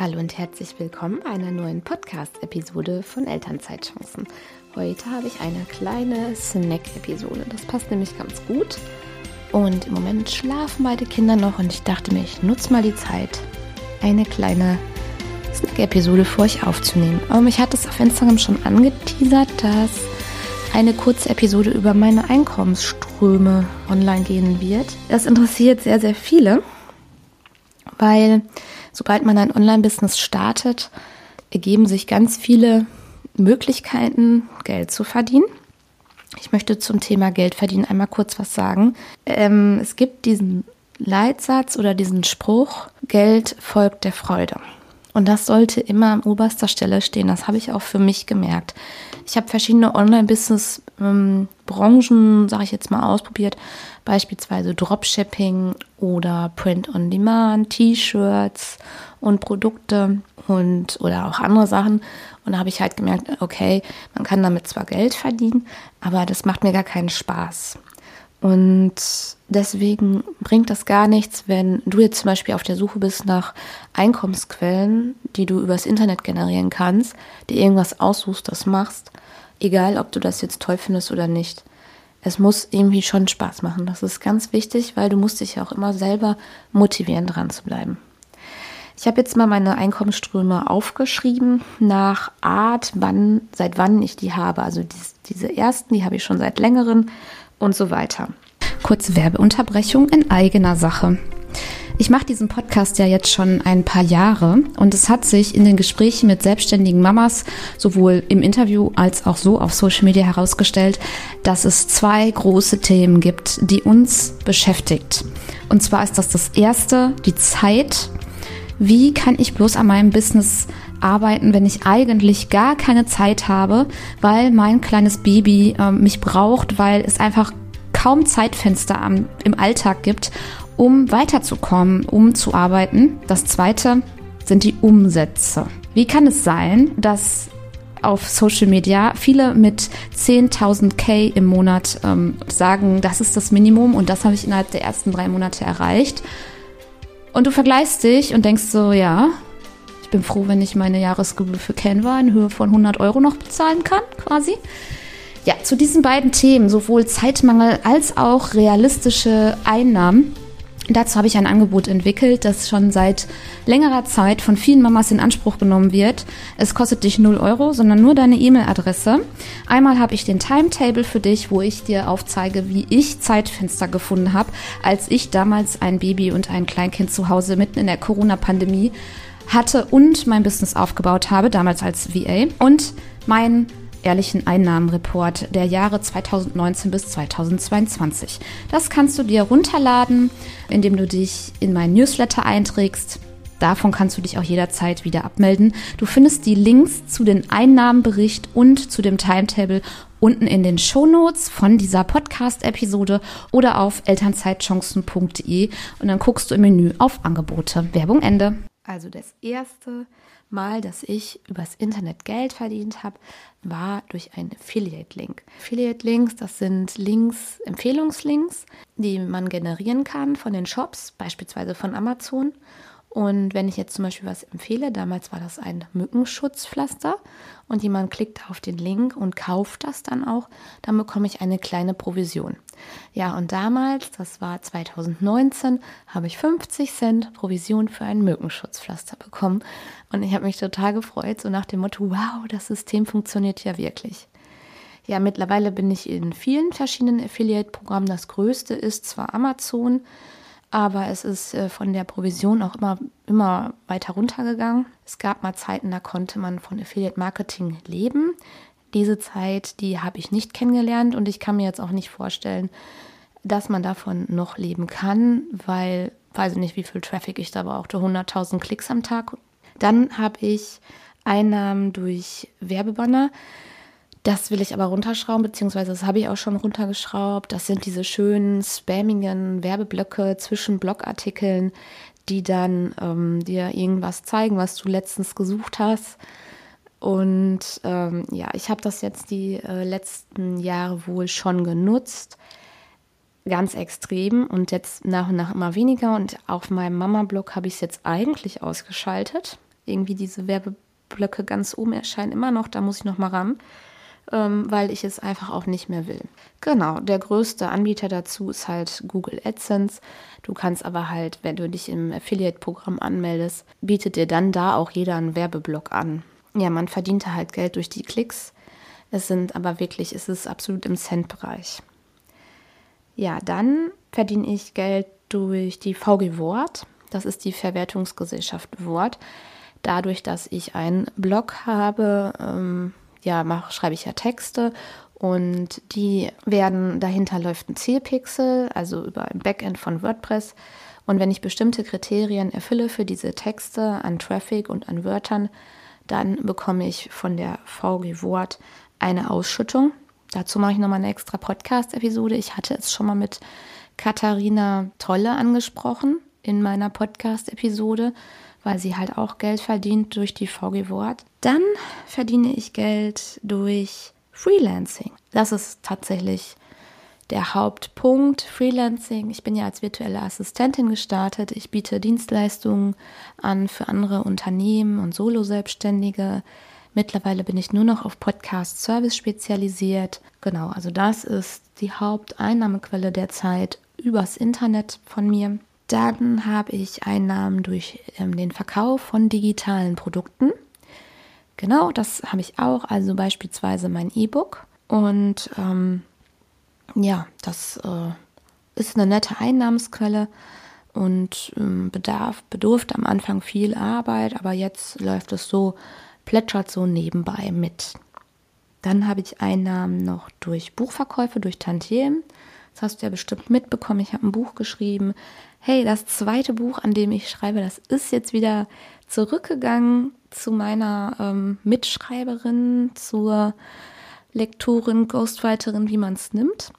Hallo und herzlich willkommen bei einer neuen Podcast-Episode von Elternzeitchancen. Heute habe ich eine kleine Snack-Episode. Das passt nämlich ganz gut. Und im Moment schlafen beide Kinder noch und ich dachte mir, ich nutze mal die Zeit, eine kleine Snack-Episode für euch aufzunehmen. Aber mich hat es auf Instagram schon angeteasert, dass eine kurze Episode über meine Einkommensströme online gehen wird. Das interessiert sehr, sehr viele, weil sobald man ein Online-Business startet, ergeben sich ganz viele Möglichkeiten, Geld zu verdienen. Ich möchte zum Thema Geld verdienen einmal kurz was sagen. Ähm, es gibt diesen Leitsatz oder diesen Spruch, Geld folgt der Freude. Und das sollte immer an oberster Stelle stehen. Das habe ich auch für mich gemerkt. Ich habe verschiedene Online-Business-Branchen, sage ich jetzt mal, ausprobiert. Beispielsweise Dropshipping oder Print-on-Demand, T-Shirts und Produkte und oder auch andere Sachen. Und da habe ich halt gemerkt, okay, man kann damit zwar Geld verdienen, aber das macht mir gar keinen Spaß. Und deswegen bringt das gar nichts, wenn du jetzt zum Beispiel auf der Suche bist nach Einkommensquellen, die du übers Internet generieren kannst, dir irgendwas aussuchst, das machst, egal ob du das jetzt toll findest oder nicht. Es muss irgendwie schon Spaß machen. Das ist ganz wichtig, weil du musst dich ja auch immer selber motivieren, dran zu bleiben. Ich habe jetzt mal meine Einkommensströme aufgeschrieben nach Art, wann, seit wann ich die habe. Also dies, diese ersten, die habe ich schon seit längerem und so weiter. Kurze Werbeunterbrechung in eigener Sache. Ich mache diesen Podcast ja jetzt schon ein paar Jahre und es hat sich in den Gesprächen mit selbstständigen Mamas sowohl im Interview als auch so auf Social Media herausgestellt, dass es zwei große Themen gibt, die uns beschäftigt. Und zwar ist das das erste, die Zeit. Wie kann ich bloß an meinem Business arbeiten, wenn ich eigentlich gar keine Zeit habe, weil mein kleines Baby äh, mich braucht, weil es einfach kaum Zeitfenster am, im Alltag gibt, um weiterzukommen, um zu arbeiten. Das zweite sind die Umsätze. Wie kann es sein, dass auf Social Media viele mit 10.000 K im Monat ähm, sagen, das ist das Minimum und das habe ich innerhalb der ersten drei Monate erreicht. Und du vergleichst dich und denkst so, ja, ich bin froh, wenn ich meine Jahresgebühr für Canva in Höhe von 100 Euro noch bezahlen kann, quasi. Ja, zu diesen beiden Themen, sowohl Zeitmangel als auch realistische Einnahmen, Dazu habe ich ein Angebot entwickelt, das schon seit längerer Zeit von vielen Mamas in Anspruch genommen wird. Es kostet dich 0 Euro, sondern nur deine E-Mail-Adresse. Einmal habe ich den Timetable für dich, wo ich dir aufzeige, wie ich Zeitfenster gefunden habe, als ich damals ein Baby und ein Kleinkind zu Hause mitten in der Corona-Pandemie hatte und mein Business aufgebaut habe, damals als VA. Und mein ehrlichen Einnahmenreport der Jahre 2019 bis 2022. Das kannst du dir runterladen, indem du dich in meinen Newsletter einträgst. Davon kannst du dich auch jederzeit wieder abmelden. Du findest die Links zu den Einnahmenbericht und zu dem Timetable unten in den Shownotes von dieser Podcast-Episode oder auf elternzeitchancen.de und dann guckst du im Menü auf Angebote. Werbung Ende. Also das erste Mal, dass ich übers Internet Geld verdient habe, war durch einen Affiliate-Link. Affiliate-Links, das sind Links, Empfehlungslinks, die man generieren kann von den Shops, beispielsweise von Amazon. Und wenn ich jetzt zum Beispiel was empfehle, damals war das ein Mückenschutzpflaster und jemand klickt auf den Link und kauft das dann auch, dann bekomme ich eine kleine Provision. Ja, und damals, das war 2019, habe ich 50 Cent Provision für ein Mückenschutzpflaster bekommen. Und ich habe mich total gefreut, so nach dem Motto, wow, das System funktioniert ja wirklich. Ja, mittlerweile bin ich in vielen verschiedenen Affiliate-Programmen. Das größte ist zwar Amazon, aber es ist äh, von der Provision auch immer, immer weiter runtergegangen. Es gab mal Zeiten, da konnte man von Affiliate Marketing leben. Diese Zeit, die habe ich nicht kennengelernt und ich kann mir jetzt auch nicht vorstellen, dass man davon noch leben kann, weil weiß ich nicht, wie viel Traffic ich da brauchte, 100.000 Klicks am Tag. Dann habe ich Einnahmen durch Werbebanner. Das will ich aber runterschrauben, beziehungsweise das habe ich auch schon runtergeschraubt. Das sind diese schönen spammigen Werbeblöcke zwischen Blogartikeln, die dann ähm, dir irgendwas zeigen, was du letztens gesucht hast. Und ähm, ja, ich habe das jetzt die äh, letzten Jahre wohl schon genutzt, ganz extrem und jetzt nach und nach immer weniger. Und auf meinem Mama-Blog habe ich es jetzt eigentlich ausgeschaltet. irgendwie diese Werbeblöcke ganz oben erscheinen immer noch, da muss ich noch mal ran, ähm, weil ich es einfach auch nicht mehr will. Genau, der größte Anbieter dazu ist halt Google AdSense. Du kannst aber halt, wenn du dich im Affiliate-Programm anmeldest, bietet dir dann da auch jeder einen Werbeblock an. Ja, man verdient halt Geld durch die Klicks. Es sind aber wirklich, es ist absolut im Cent-Bereich. Ja, dann verdiene ich Geld durch die VG Wort. Das ist die Verwertungsgesellschaft Wort. Dadurch, dass ich einen Blog habe, ähm, ja, mach, schreibe ich ja Texte und die werden, dahinter läuft ein Zielpixel, also über ein Backend von WordPress. Und wenn ich bestimmte Kriterien erfülle für diese Texte an Traffic und an Wörtern, dann bekomme ich von der VG Wort eine Ausschüttung. Dazu mache ich nochmal eine extra Podcast-Episode. Ich hatte es schon mal mit Katharina Tolle angesprochen in meiner Podcast-Episode, weil sie halt auch Geld verdient durch die VG Wort. Dann verdiene ich Geld durch Freelancing. Das ist tatsächlich der Hauptpunkt. Freelancing. Ich bin ja als virtuelle Assistentin gestartet. Ich biete Dienstleistungen an für andere Unternehmen und Solo-Selbstständige. Mittlerweile bin ich nur noch auf Podcast-Service spezialisiert. Genau, also das ist die Haupteinnahmequelle derzeit übers Internet von mir. Dann habe ich Einnahmen durch ähm, den Verkauf von digitalen Produkten. Genau, das habe ich auch. Also beispielsweise mein E-Book. Und ähm, ja, das äh, ist eine nette Einnahmensquelle und ähm, bedarf, bedurfte am Anfang viel Arbeit, aber jetzt läuft es so, plätschert so nebenbei mit. Dann habe ich Einnahmen noch durch Buchverkäufe, durch Tantiemen. Das hast du ja bestimmt mitbekommen. Ich habe ein Buch geschrieben. Hey, das zweite Buch, an dem ich schreibe, das ist jetzt wieder zurückgegangen zu meiner ähm, Mitschreiberin, zur Lektorin, Ghostwriterin, wie man es nimmt.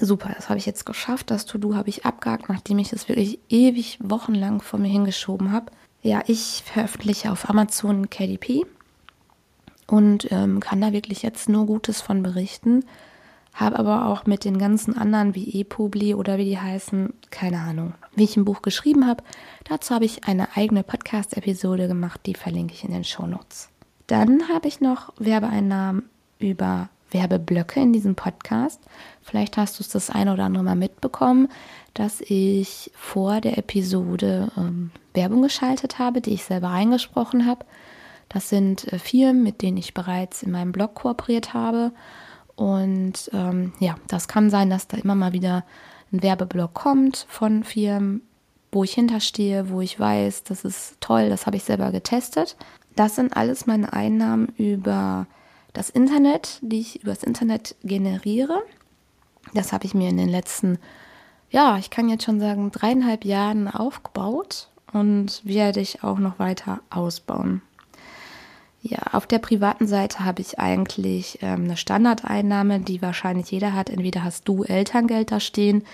Super, das habe ich jetzt geschafft. Das To-Do habe ich abgehakt, nachdem ich es wirklich ewig wochenlang vor mir hingeschoben habe. Ja, ich veröffentliche auf Amazon KDP und ähm, kann da wirklich jetzt nur Gutes von berichten. Habe aber auch mit den ganzen anderen wie ePubli oder wie die heißen, keine Ahnung, wie ich ein Buch geschrieben habe. Dazu habe ich eine eigene Podcast-Episode gemacht, die verlinke ich in den Shownotes. Dann habe ich noch Werbeeinnahmen über Werbeblöcke in diesem Podcast. Vielleicht hast du es das eine oder andere Mal mitbekommen, dass ich vor der Episode ähm, Werbung geschaltet habe, die ich selber eingesprochen habe. Das sind äh, Firmen, mit denen ich bereits in meinem Blog kooperiert habe. Und ähm, ja, das kann sein, dass da immer mal wieder ein Werbeblock kommt von Firmen, wo ich hinterstehe, wo ich weiß, das ist toll, das habe ich selber getestet. Das sind alles meine Einnahmen über das Internet, die ich übers Internet generiere. Das habe ich mir in den letzten, ja, ich kann jetzt schon sagen, dreieinhalb Jahren aufgebaut und werde ich auch noch weiter ausbauen. Ja, auf der privaten Seite habe ich eigentlich ähm, eine Standardeinnahme, die wahrscheinlich jeder hat. Entweder hast du Elterngeld da stehen.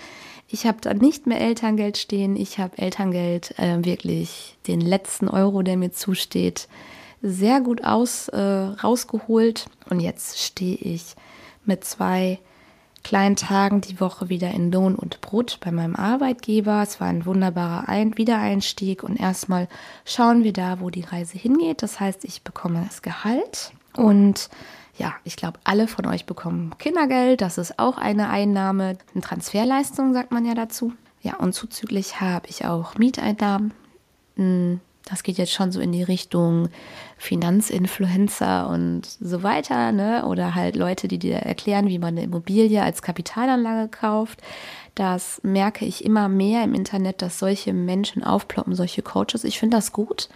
Ich habe da nicht mehr Elterngeld stehen. Ich habe Elterngeld äh, wirklich den letzten Euro, der mir zusteht, sehr gut aus, äh, rausgeholt. Und jetzt stehe ich mit zwei kleinen Tagen die Woche wieder in Lohn und Brot bei meinem Arbeitgeber. Es war ein wunderbarer ein Wiedereinstieg und erstmal schauen wir da, wo die Reise hingeht. Das heißt, ich bekomme das Gehalt und ja, ich glaube, alle von euch bekommen Kindergeld. Das ist auch eine Einnahme, eine Transferleistung, sagt man ja dazu. Ja, und zuzüglich habe ich auch Mieteinnahmen. Das geht jetzt schon so in die Richtung Finanzinfluencer und so weiter, ne? Oder halt Leute, die dir erklären, wie man eine Immobilie als Kapitalanlage kauft. Das merke ich immer mehr im Internet, dass solche Menschen aufploppen, solche Coaches. Ich finde das gut.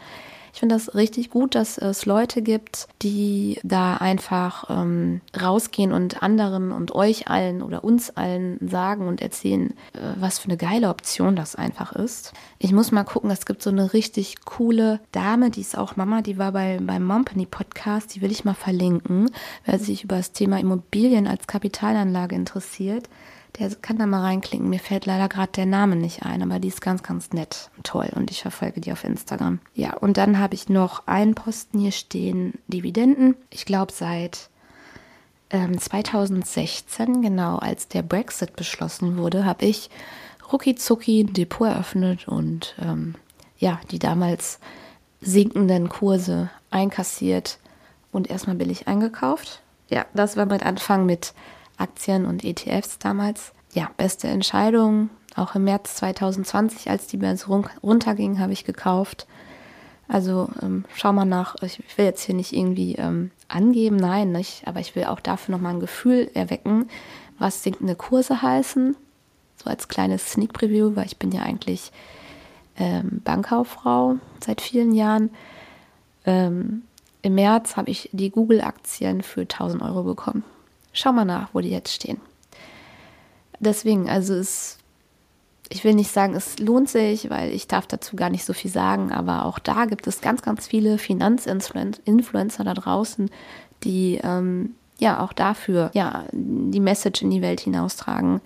Ich finde das richtig gut, dass es Leute gibt, die da einfach ähm, rausgehen und anderen und euch allen oder uns allen sagen und erzählen, äh, was für eine geile Option das einfach ist. Ich muss mal gucken, es gibt so eine richtig coole Dame, die ist auch Mama, die war bei, beim Mompany Podcast, die will ich mal verlinken, wer sich über das Thema Immobilien als Kapitalanlage interessiert der kann da mal reinklicken. Mir fällt leider gerade der Name nicht ein, aber die ist ganz, ganz nett und toll und ich verfolge die auf Instagram. Ja, und dann habe ich noch einen Posten hier stehen, Dividenden. Ich glaube seit ähm, 2016, genau als der Brexit beschlossen wurde, habe ich rucki zucki ein Depot eröffnet und ähm, ja, die damals sinkenden Kurse einkassiert und erstmal billig eingekauft. Ja, das war mein Anfang mit Aktien und ETFs damals. Ja, beste Entscheidung. Auch im März 2020, als die Börse runterging, habe ich gekauft. Also ähm, schau mal nach. Ich, will jetzt hier nicht irgendwie ähm, angeben, nein, nicht. Aber ich will auch dafür nochmal ein Gefühl erwecken, was sinkende Kurse heißen. So als kleines Sneak Preview, weil ich bin ja eigentlich ähm, Bankkauffrau seit vielen Jahren. Ähm, Im März habe ich die Google-Aktien für 1000 Euro bekommen. Schau mal nach, wo die jetzt stehen. Deswegen, also es, ich will nicht sagen, es lohnt sich, weil ich darf dazu gar nicht so viel sagen, aber auch da gibt es ganz, ganz viele Finanzinfluencer da draußen, die ähm, ja auch dafür ja die Message in die Welt hinaustragen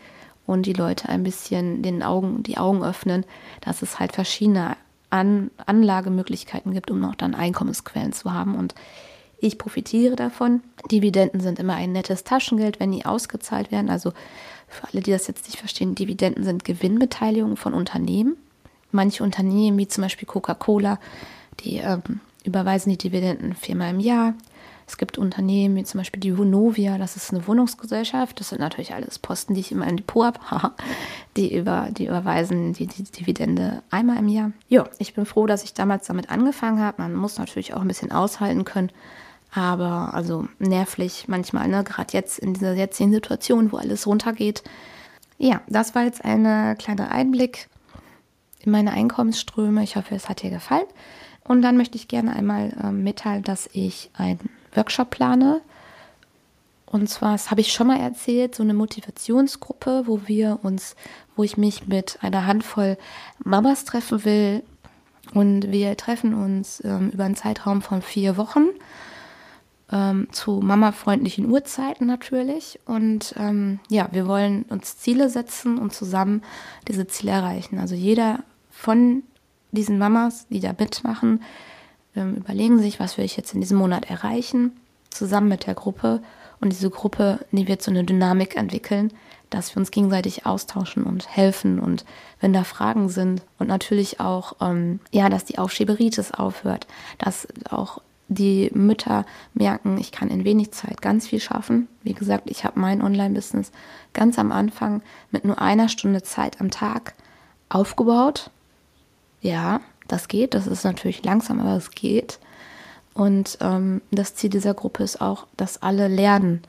und die Leute ein bisschen den Augen, die Augen öffnen, dass es halt verschiedene An Anlagemöglichkeiten gibt, um auch dann Einkommensquellen zu haben. Und ich profitiere davon. Dividenden sind immer ein nettes Taschengeld, wenn die ausgezahlt werden. Also für alle, die das jetzt nicht verstehen, Dividenden sind Gewinnbeteiligungen von Unternehmen. Manche Unternehmen, wie zum Beispiel Coca-Cola, die ähm, überweisen die Dividenden viermal im Jahr. Es gibt Unternehmen wie zum Beispiel die Vonovia, das ist eine Wohnungsgesellschaft. Das sind natürlich alles Posten, die ich immer im Depot habe. die, über, die überweisen die, die Dividende einmal im Jahr. Ja, ich bin froh, dass ich damals damit angefangen habe. Man muss natürlich auch ein bisschen aushalten können. Aber also nervlich manchmal, ne? gerade jetzt in dieser jetzigen Situation, wo alles runtergeht. Ja, das war jetzt ein kleiner Einblick in meine Einkommensströme. Ich hoffe, es hat dir gefallen. Und dann möchte ich gerne einmal äh, mitteilen, dass ich ein Workshop plane. Und zwar, das habe ich schon mal erzählt, so eine Motivationsgruppe, wo wir uns, wo ich mich mit einer Handvoll Mamas treffen will. Und wir treffen uns ähm, über einen Zeitraum von vier Wochen ähm, zu mamafreundlichen Uhrzeiten natürlich. Und ähm, ja, wir wollen uns Ziele setzen und zusammen diese Ziele erreichen. Also jeder von diesen Mamas, die da mitmachen, ähm, überlegen sich, was will ich jetzt in diesem Monat erreichen, zusammen mit der Gruppe. Und diese Gruppe, die wird so eine Dynamik entwickeln, dass wir uns gegenseitig austauschen und helfen und wenn da Fragen sind und natürlich auch, ähm, ja, dass die Aufschieberitis aufhört, dass auch die Mütter merken, ich kann in wenig Zeit ganz viel schaffen. Wie gesagt, ich habe mein Online-Business ganz am Anfang mit nur einer Stunde Zeit am Tag aufgebaut. Ja, das geht. Das ist natürlich langsam, aber es geht. Und ähm, das Ziel dieser Gruppe ist auch, dass alle lernen,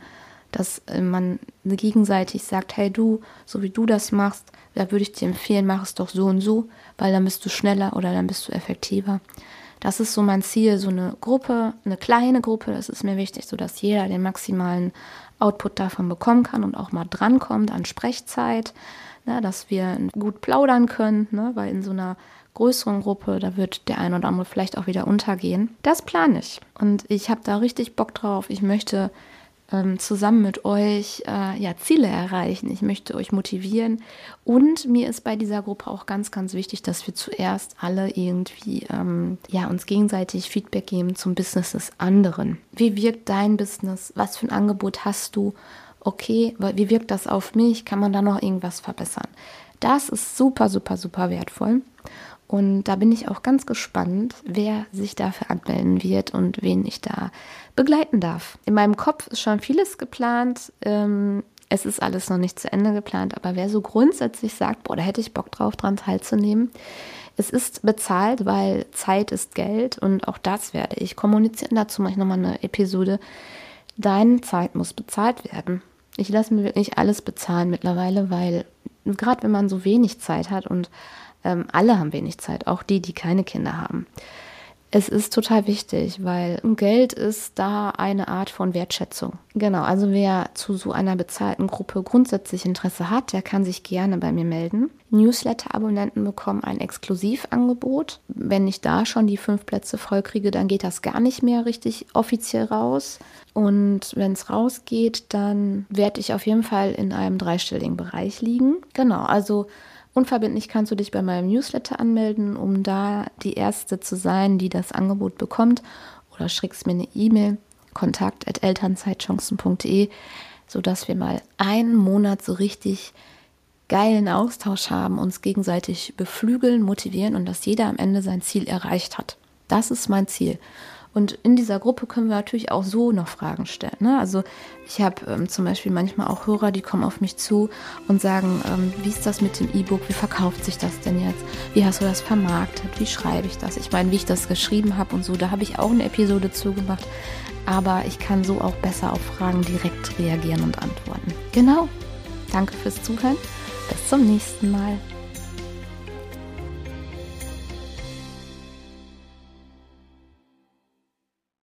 dass äh, man gegenseitig sagt, hey du, so wie du das machst, da würde ich dir empfehlen, mach es doch so und so, weil dann bist du schneller oder dann bist du effektiver. Das ist so mein Ziel, so eine Gruppe, eine kleine Gruppe, das ist mir wichtig, so dass jeder den maximalen Output davon bekommen kann und auch mal drankommt an Sprechzeit, ne, dass wir gut plaudern können, ne, weil in so einer größeren Gruppe, da wird der ein oder andere vielleicht auch wieder untergehen. Das plane ich und ich habe da richtig Bock drauf. Ich möchte ähm, zusammen mit euch äh, ja, Ziele erreichen. Ich möchte euch motivieren und mir ist bei dieser Gruppe auch ganz, ganz wichtig, dass wir zuerst alle irgendwie ähm, ja, uns gegenseitig Feedback geben zum Business des anderen. Wie wirkt dein Business? Was für ein Angebot hast du? Okay, wie wirkt das auf mich? Kann man da noch irgendwas verbessern? Das ist super, super, super wertvoll. Und da bin ich auch ganz gespannt, wer sich dafür anmelden wird und wen ich da begleiten darf. In meinem Kopf ist schon vieles geplant. Ähm, es ist alles noch nicht zu Ende geplant, aber wer so grundsätzlich sagt, boah, da hätte ich Bock drauf, dran teilzunehmen. Es ist bezahlt, weil Zeit ist Geld und auch das werde ich kommunizieren. Dazu mache ich nochmal eine Episode. Deine Zeit muss bezahlt werden. Ich lasse mir wirklich alles bezahlen mittlerweile, weil gerade wenn man so wenig Zeit hat und ähm, alle haben wenig Zeit, auch die, die keine Kinder haben. Es ist total wichtig, weil Geld ist da eine Art von Wertschätzung. Genau, also wer zu so einer bezahlten Gruppe grundsätzlich Interesse hat, der kann sich gerne bei mir melden. Newsletter-Abonnenten bekommen ein Exklusivangebot. Wenn ich da schon die fünf Plätze voll kriege, dann geht das gar nicht mehr richtig offiziell raus. Und wenn es rausgeht, dann werde ich auf jeden Fall in einem dreistelligen Bereich liegen. Genau, also Unverbindlich kannst du dich bei meinem Newsletter anmelden, um da die Erste zu sein, die das Angebot bekommt. Oder schickst mir eine E-Mail, kontakt.elternzeitchancen.de, sodass wir mal einen Monat so richtig geilen Austausch haben, uns gegenseitig beflügeln, motivieren und dass jeder am Ende sein Ziel erreicht hat. Das ist mein Ziel. Und in dieser Gruppe können wir natürlich auch so noch Fragen stellen. Ne? Also ich habe ähm, zum Beispiel manchmal auch Hörer, die kommen auf mich zu und sagen, ähm, wie ist das mit dem E-Book? Wie verkauft sich das denn jetzt? Wie hast du das vermarktet? Wie schreibe ich das? Ich meine, wie ich das geschrieben habe und so, da habe ich auch eine Episode zugemacht. Aber ich kann so auch besser auf Fragen direkt reagieren und antworten. Genau. Danke fürs Zuhören. Bis zum nächsten Mal.